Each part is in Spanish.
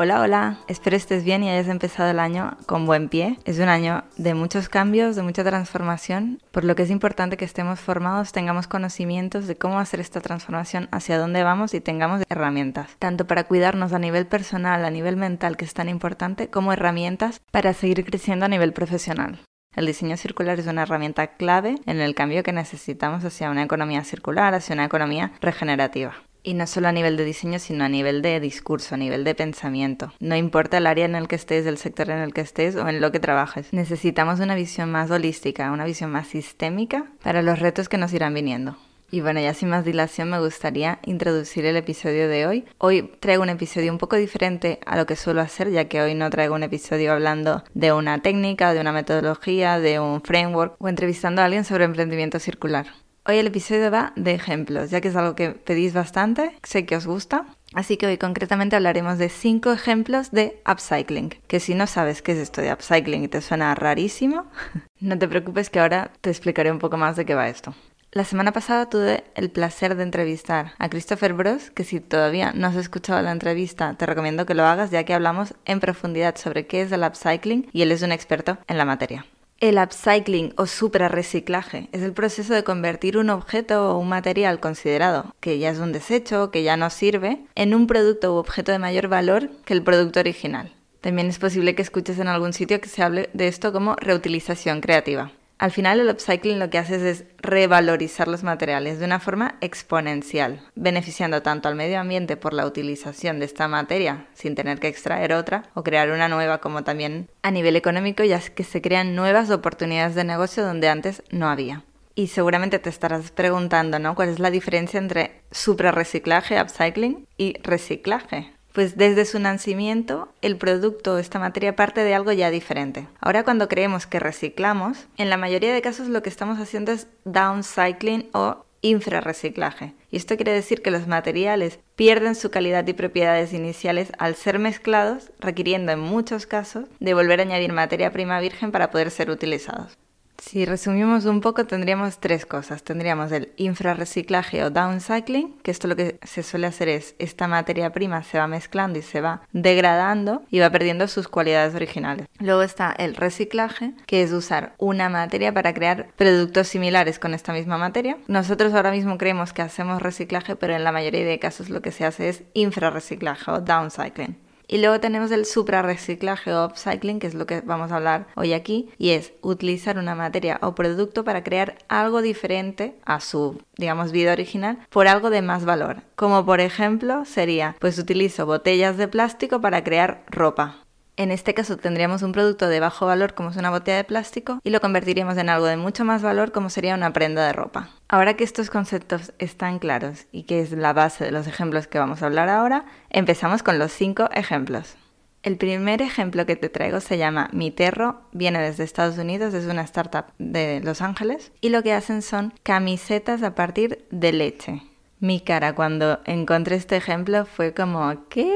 Hola, hola, espero estés bien y hayas empezado el año con buen pie. Es un año de muchos cambios, de mucha transformación, por lo que es importante que estemos formados, tengamos conocimientos de cómo hacer esta transformación, hacia dónde vamos y tengamos herramientas, tanto para cuidarnos a nivel personal, a nivel mental, que es tan importante, como herramientas para seguir creciendo a nivel profesional. El diseño circular es una herramienta clave en el cambio que necesitamos hacia una economía circular, hacia una economía regenerativa. Y no solo a nivel de diseño, sino a nivel de discurso, a nivel de pensamiento. No importa el área en el que estés, el sector en el que estés o en lo que trabajes. Necesitamos una visión más holística, una visión más sistémica para los retos que nos irán viniendo. Y bueno, ya sin más dilación me gustaría introducir el episodio de hoy. Hoy traigo un episodio un poco diferente a lo que suelo hacer, ya que hoy no traigo un episodio hablando de una técnica, de una metodología, de un framework o entrevistando a alguien sobre emprendimiento circular. Hoy el episodio va de ejemplos, ya que es algo que pedís bastante, sé que os gusta. Así que hoy concretamente hablaremos de cinco ejemplos de upcycling. Que si no sabes qué es esto de upcycling y te suena rarísimo, no te preocupes que ahora te explicaré un poco más de qué va esto. La semana pasada tuve el placer de entrevistar a Christopher Bros, que si todavía no has escuchado la entrevista, te recomiendo que lo hagas ya que hablamos en profundidad sobre qué es el upcycling y él es un experto en la materia. El upcycling o suprarreciclaje es el proceso de convertir un objeto o un material considerado que ya es un desecho, que ya no sirve, en un producto u objeto de mayor valor que el producto original. También es posible que escuches en algún sitio que se hable de esto como reutilización creativa. Al final el upcycling lo que hace es revalorizar los materiales de una forma exponencial, beneficiando tanto al medio ambiente por la utilización de esta materia sin tener que extraer otra o crear una nueva, como también a nivel económico ya que se crean nuevas oportunidades de negocio donde antes no había. Y seguramente te estarás preguntando, ¿no? ¿Cuál es la diferencia entre suprarreciclaje, upcycling y reciclaje? Pues desde su nacimiento el producto, esta materia parte de algo ya diferente. Ahora cuando creemos que reciclamos, en la mayoría de casos lo que estamos haciendo es downcycling o infrarreciclaje. Y esto quiere decir que los materiales pierden su calidad y propiedades iniciales al ser mezclados, requiriendo en muchos casos de volver a añadir materia prima virgen para poder ser utilizados. Si resumimos un poco, tendríamos tres cosas. Tendríamos el infrarreciclaje o downcycling, que esto lo que se suele hacer es esta materia prima se va mezclando y se va degradando y va perdiendo sus cualidades originales. Luego está el reciclaje, que es usar una materia para crear productos similares con esta misma materia. Nosotros ahora mismo creemos que hacemos reciclaje, pero en la mayoría de casos lo que se hace es infrarreciclaje o downcycling. Y luego tenemos el suprarreciclaje o upcycling, que es lo que vamos a hablar hoy aquí, y es utilizar una materia o producto para crear algo diferente a su, digamos, vida original por algo de más valor. Como por ejemplo sería, pues utilizo botellas de plástico para crear ropa. En este caso tendríamos un producto de bajo valor como es una botella de plástico y lo convertiríamos en algo de mucho más valor como sería una prenda de ropa. Ahora que estos conceptos están claros y que es la base de los ejemplos que vamos a hablar ahora, empezamos con los cinco ejemplos. El primer ejemplo que te traigo se llama Miterro, viene desde Estados Unidos, es una startup de Los Ángeles y lo que hacen son camisetas a partir de leche. Mi cara cuando encontré este ejemplo fue como, ¿qué?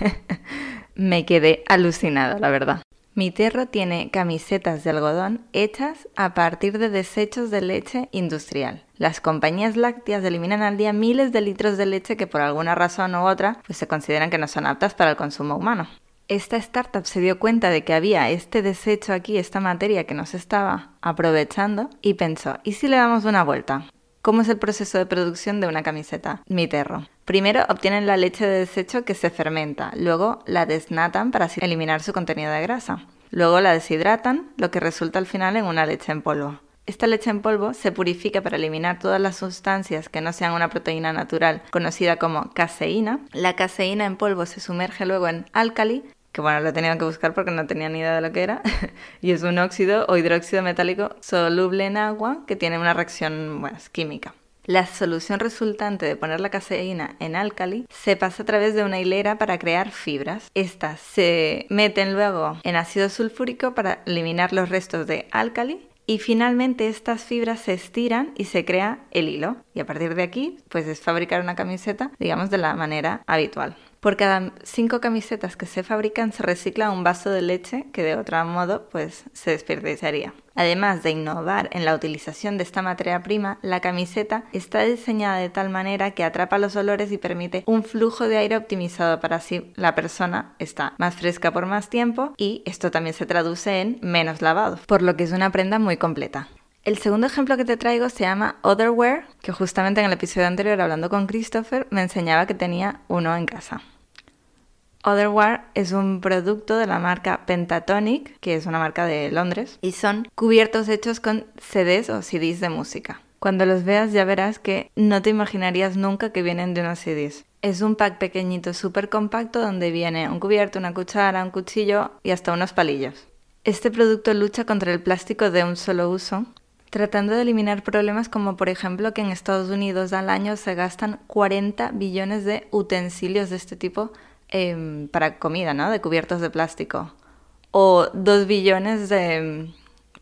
me quedé alucinada, la verdad. Mi terro tiene camisetas de algodón hechas a partir de desechos de leche industrial. Las compañías lácteas eliminan al día miles de litros de leche que por alguna razón u otra pues se consideran que no son aptas para el consumo humano. Esta startup se dio cuenta de que había este desecho aquí, esta materia que no se estaba aprovechando y pensó, ¿y si le damos una vuelta? ¿Cómo es el proceso de producción de una camiseta? Mi terro. Primero obtienen la leche de desecho que se fermenta, luego la desnatan para así eliminar su contenido de grasa. Luego la deshidratan, lo que resulta al final en una leche en polvo. Esta leche en polvo se purifica para eliminar todas las sustancias que no sean una proteína natural conocida como caseína. La caseína en polvo se sumerge luego en álcali, que bueno, lo he tenido que buscar porque no tenía ni idea de lo que era, y es un óxido o hidróxido metálico soluble en agua que tiene una reacción bueno, química. la solución resultante de poner la caseína en álcali se pasa a través de una hilera para crear fibras. Estas se meten luego en ácido sulfúrico para eliminar los restos de álcali y finalmente estas fibras se estiran y se crea el hilo. Y a partir de aquí, pues es fabricar una camiseta, digamos, de la manera habitual. Por cada cinco camisetas que se fabrican se recicla un vaso de leche que de otro modo pues se desperdiciaría. Además de innovar en la utilización de esta materia prima, la camiseta está diseñada de tal manera que atrapa los olores y permite un flujo de aire optimizado para así la persona está más fresca por más tiempo y esto también se traduce en menos lavado, por lo que es una prenda muy completa. El segundo ejemplo que te traigo se llama Otherware, que justamente en el episodio anterior hablando con Christopher me enseñaba que tenía uno en casa. Otherware es un producto de la marca Pentatonic, que es una marca de Londres, y son cubiertos hechos con CDs o CDs de música. Cuando los veas ya verás que no te imaginarías nunca que vienen de unos CDs. Es un pack pequeñito, súper compacto, donde viene un cubierto, una cuchara, un cuchillo y hasta unos palillos. Este producto lucha contra el plástico de un solo uso tratando de eliminar problemas como por ejemplo que en Estados Unidos al año se gastan 40 billones de utensilios de este tipo em, para comida, ¿no? De cubiertos de plástico. O 2 billones de em,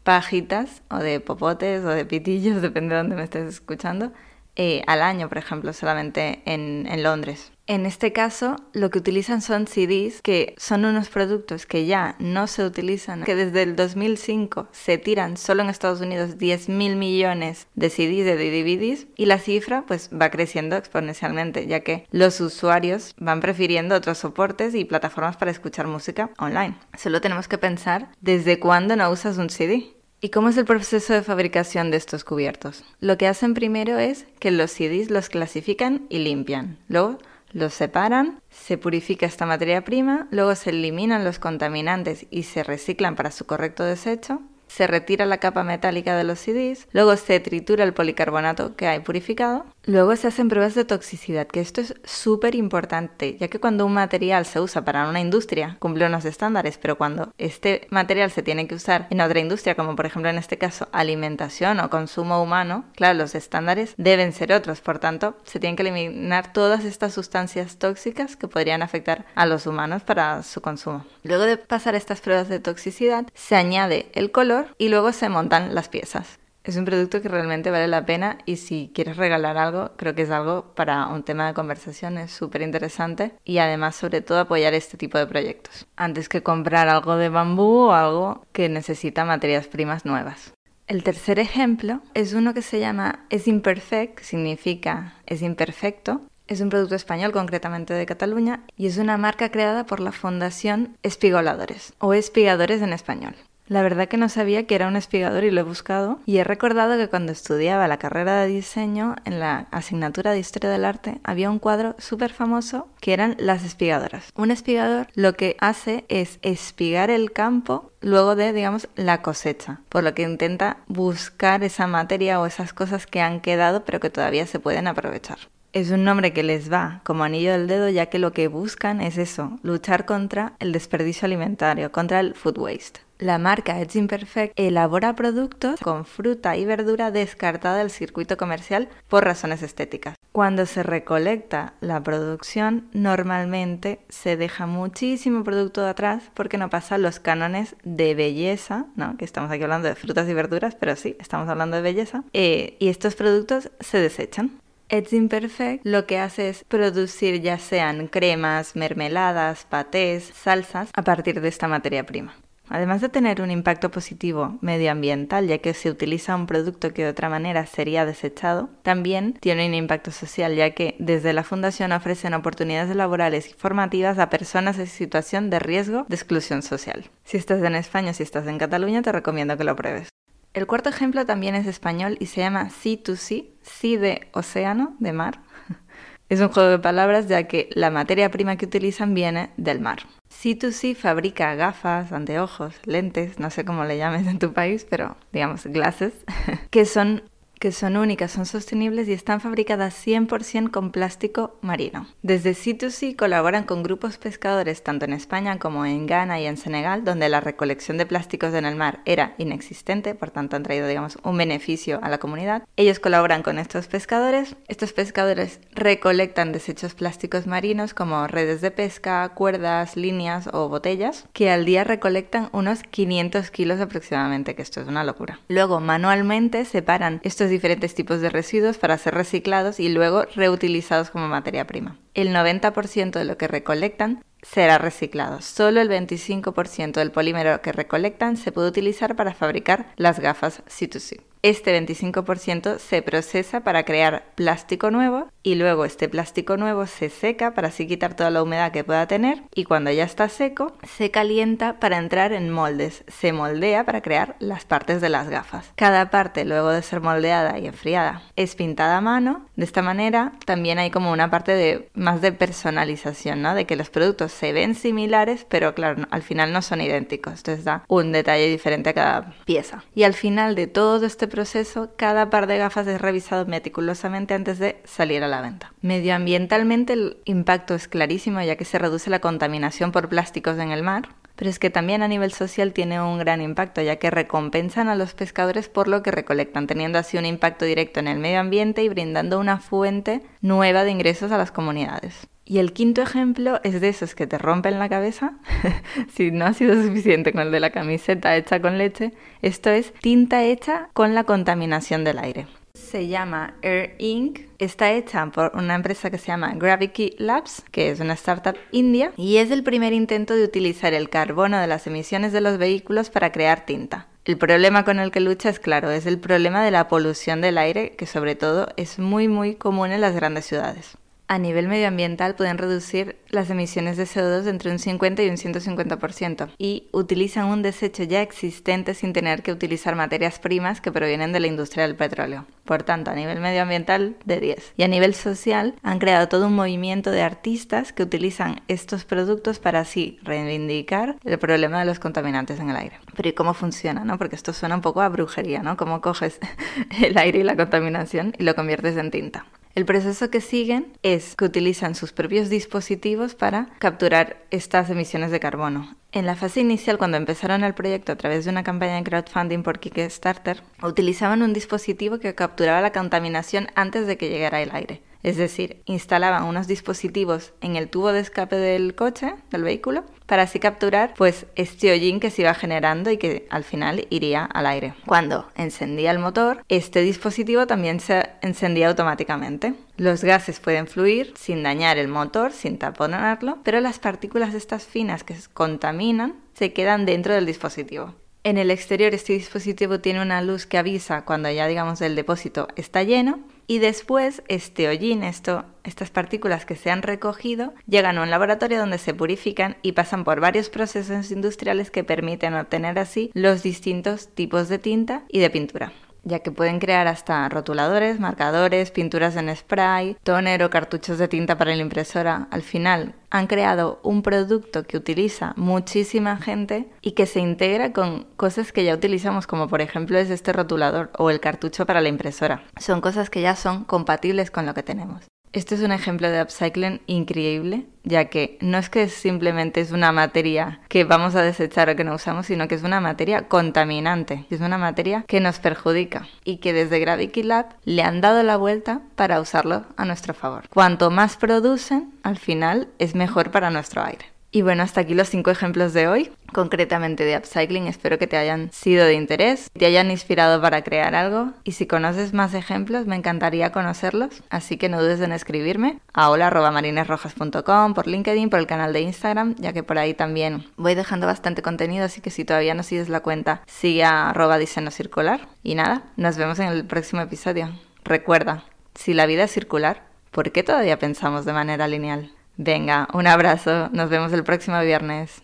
pajitas o de popotes o de pitillos, depende de dónde me estés escuchando, eh, al año, por ejemplo, solamente en, en Londres. En este caso, lo que utilizan son CDs, que son unos productos que ya no se utilizan, que desde el 2005 se tiran solo en Estados Unidos 10 mil millones de CDs, de DVDs, y la cifra pues va creciendo exponencialmente, ya que los usuarios van prefiriendo otros soportes y plataformas para escuchar música online. Solo tenemos que pensar desde cuándo no usas un CD. ¿Y cómo es el proceso de fabricación de estos cubiertos? Lo que hacen primero es que los CDs los clasifican y limpian. Luego los separan, se purifica esta materia prima, luego se eliminan los contaminantes y se reciclan para su correcto desecho se retira la capa metálica de los CDs, luego se tritura el policarbonato que hay purificado, luego se hacen pruebas de toxicidad, que esto es súper importante, ya que cuando un material se usa para una industria cumple unos estándares, pero cuando este material se tiene que usar en otra industria, como por ejemplo en este caso alimentación o consumo humano, claro, los estándares deben ser otros, por tanto, se tienen que eliminar todas estas sustancias tóxicas que podrían afectar a los humanos para su consumo. Luego de pasar estas pruebas de toxicidad, se añade el color y luego se montan las piezas. Es un producto que realmente vale la pena y si quieres regalar algo, creo que es algo para un tema de conversación, es súper interesante y además sobre todo apoyar este tipo de proyectos, antes que comprar algo de bambú o algo que necesita materias primas nuevas. El tercer ejemplo es uno que se llama Es Imperfect, significa es imperfecto. Es un producto español, concretamente de Cataluña, y es una marca creada por la Fundación Espigoladores, o Espigadores en español. La verdad que no sabía que era un espigador y lo he buscado y he recordado que cuando estudiaba la carrera de diseño en la asignatura de historia del arte había un cuadro súper famoso que eran las espigadoras. Un espigador lo que hace es espigar el campo luego de, digamos, la cosecha, por lo que intenta buscar esa materia o esas cosas que han quedado pero que todavía se pueden aprovechar. Es un nombre que les va como anillo del dedo ya que lo que buscan es eso, luchar contra el desperdicio alimentario, contra el food waste. La marca Edge Imperfect elabora productos con fruta y verdura descartada del circuito comercial por razones estéticas. Cuando se recolecta la producción, normalmente se deja muchísimo producto atrás porque no pasan los cánones de belleza, ¿no? que estamos aquí hablando de frutas y verduras, pero sí, estamos hablando de belleza, eh, y estos productos se desechan. Edge Imperfect lo que hace es producir ya sean cremas, mermeladas, patés, salsas a partir de esta materia prima. Además de tener un impacto positivo medioambiental, ya que se utiliza un producto que de otra manera sería desechado, también tiene un impacto social, ya que desde la Fundación ofrecen oportunidades laborales y formativas a personas en situación de riesgo de exclusión social. Si estás en España o si estás en Cataluña, te recomiendo que lo pruebes. El cuarto ejemplo también es español y se llama C2C, C de océano, de mar. Es un juego de palabras ya que la materia prima que utilizan viene del mar. C2C fabrica gafas, anteojos, lentes, no sé cómo le llames en tu país, pero digamos glasses, que son que son únicas, son sostenibles y están fabricadas 100% con plástico marino. Desde C2C colaboran con grupos pescadores tanto en España como en Ghana y en Senegal, donde la recolección de plásticos en el mar era inexistente, por tanto han traído digamos un beneficio a la comunidad. Ellos colaboran con estos pescadores, estos pescadores recolectan desechos plásticos marinos como redes de pesca, cuerdas, líneas o botellas, que al día recolectan unos 500 kilos aproximadamente, que esto es una locura. Luego manualmente separan estos diferentes tipos de residuos para ser reciclados y luego reutilizados como materia prima. El 90% de lo que recolectan será reciclado. Solo el 25% del polímero que recolectan se puede utilizar para fabricar las gafas C2C. Este 25% se procesa para crear plástico nuevo y luego este plástico nuevo se seca para así quitar toda la humedad que pueda tener y cuando ya está seco se calienta para entrar en moldes. Se moldea para crear las partes de las gafas. Cada parte luego de ser moldeada y enfriada es pintada a mano. De esta manera también hay como una parte de más de personalización, ¿no? De que los productos se ven similares pero claro, al final no son idénticos. Entonces da un detalle diferente a cada pieza. Y al final de todo este proceso, cada par de gafas es revisado meticulosamente antes de salir a la Medioambientalmente el impacto es clarísimo ya que se reduce la contaminación por plásticos en el mar, pero es que también a nivel social tiene un gran impacto, ya que recompensan a los pescadores por lo que recolectan, teniendo así un impacto directo en el medio ambiente y brindando una fuente nueva de ingresos a las comunidades. Y el quinto ejemplo es de esos que te rompen la cabeza. si no ha sido suficiente con el de la camiseta hecha con leche, esto es tinta hecha con la contaminación del aire. Se llama Air Ink, está hecha por una empresa que se llama Gravity Labs, que es una startup india, y es el primer intento de utilizar el carbono de las emisiones de los vehículos para crear tinta. El problema con el que lucha es claro, es el problema de la polución del aire, que sobre todo es muy muy común en las grandes ciudades a nivel medioambiental pueden reducir las emisiones de CO2 entre un 50 y un 150% y utilizan un desecho ya existente sin tener que utilizar materias primas que provienen de la industria del petróleo. Por tanto, a nivel medioambiental, de 10. Y a nivel social, han creado todo un movimiento de artistas que utilizan estos productos para así reivindicar el problema de los contaminantes en el aire. Pero ¿y cómo funciona? No? Porque esto suena un poco a brujería, ¿no? Cómo coges el aire y la contaminación y lo conviertes en tinta. El proceso que siguen es que utilizan sus propios dispositivos para capturar estas emisiones de carbono. En la fase inicial, cuando empezaron el proyecto a través de una campaña de crowdfunding por Kickstarter, utilizaban un dispositivo que capturaba la contaminación antes de que llegara el aire. Es decir, instalaban unos dispositivos en el tubo de escape del coche, del vehículo, para así capturar pues este hollín que se iba generando y que al final iría al aire. Cuando encendía el motor, este dispositivo también se encendía automáticamente. Los gases pueden fluir sin dañar el motor, sin taponarlo, pero las partículas estas finas que contaminan se quedan dentro del dispositivo. En el exterior este dispositivo tiene una luz que avisa cuando ya digamos el depósito está lleno y después este hollín, esto, estas partículas que se han recogido, llegan a un laboratorio donde se purifican y pasan por varios procesos industriales que permiten obtener así los distintos tipos de tinta y de pintura ya que pueden crear hasta rotuladores, marcadores, pinturas en spray, toner o cartuchos de tinta para la impresora. Al final han creado un producto que utiliza muchísima gente y que se integra con cosas que ya utilizamos, como por ejemplo es este rotulador o el cartucho para la impresora. Son cosas que ya son compatibles con lo que tenemos. Este es un ejemplo de upcycling increíble, ya que no es que simplemente es una materia que vamos a desechar o que no usamos, sino que es una materia contaminante, es una materia que nos perjudica y que desde Gravity Lab le han dado la vuelta para usarlo a nuestro favor. Cuanto más producen, al final es mejor para nuestro aire. Y bueno, hasta aquí los cinco ejemplos de hoy, concretamente de upcycling. Espero que te hayan sido de interés, te hayan inspirado para crear algo. Y si conoces más ejemplos, me encantaría conocerlos. Así que no dudes en escribirme a hola.marinesrojas.com, por LinkedIn, por el canal de Instagram, ya que por ahí también voy dejando bastante contenido. Así que si todavía no sigues la cuenta, sigue a arroba diseño circular. Y nada, nos vemos en el próximo episodio. Recuerda, si la vida es circular, ¿por qué todavía pensamos de manera lineal? Venga, un abrazo, nos vemos el próximo viernes.